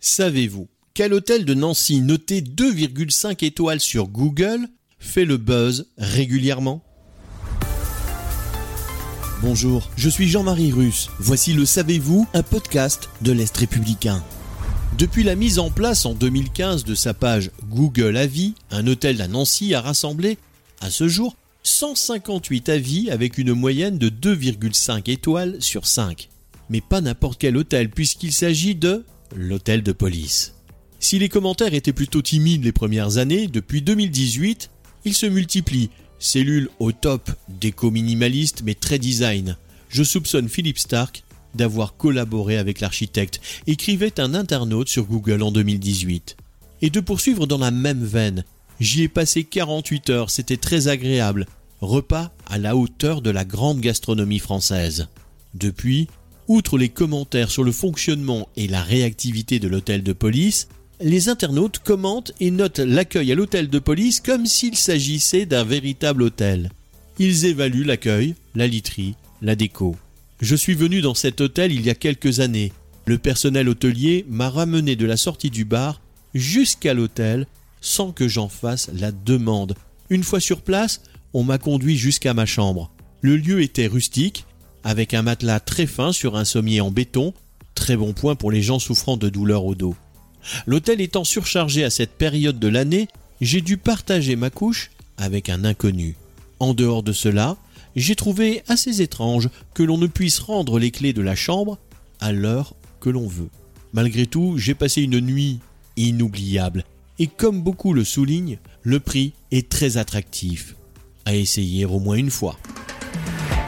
Savez-vous quel hôtel de Nancy noté 2,5 étoiles sur Google fait le buzz régulièrement? Bonjour, je suis Jean-Marie Russe. Voici le Savez-vous, un podcast de l'Est républicain. Depuis la mise en place en 2015 de sa page Google Avis, un hôtel à Nancy a rassemblé, à ce jour, 158 avis avec une moyenne de 2,5 étoiles sur 5. Mais pas n'importe quel hôtel puisqu'il s'agit de l'hôtel de police. Si les commentaires étaient plutôt timides les premières années, depuis 2018, ils se multiplient. Cellule au top, déco-minimaliste mais très design. Je soupçonne Philippe Stark d'avoir collaboré avec l'architecte, écrivait un internaute sur Google en 2018. Et de poursuivre dans la même veine. J'y ai passé 48 heures, c'était très agréable. Repas à la hauteur de la grande gastronomie française. Depuis, outre les commentaires sur le fonctionnement et la réactivité de l'hôtel de police, les internautes commentent et notent l'accueil à l'hôtel de police comme s'il s'agissait d'un véritable hôtel. Ils évaluent l'accueil, la literie, la déco. Je suis venu dans cet hôtel il y a quelques années. Le personnel hôtelier m'a ramené de la sortie du bar jusqu'à l'hôtel sans que j'en fasse la demande. Une fois sur place, on m'a conduit jusqu'à ma chambre. Le lieu était rustique, avec un matelas très fin sur un sommier en béton, très bon point pour les gens souffrant de douleurs au dos. L'hôtel étant surchargé à cette période de l'année, j'ai dû partager ma couche avec un inconnu. En dehors de cela, j'ai trouvé assez étrange que l'on ne puisse rendre les clés de la chambre à l'heure que l'on veut. Malgré tout, j'ai passé une nuit inoubliable, et comme beaucoup le soulignent, le prix est très attractif. À essayer au moins une fois.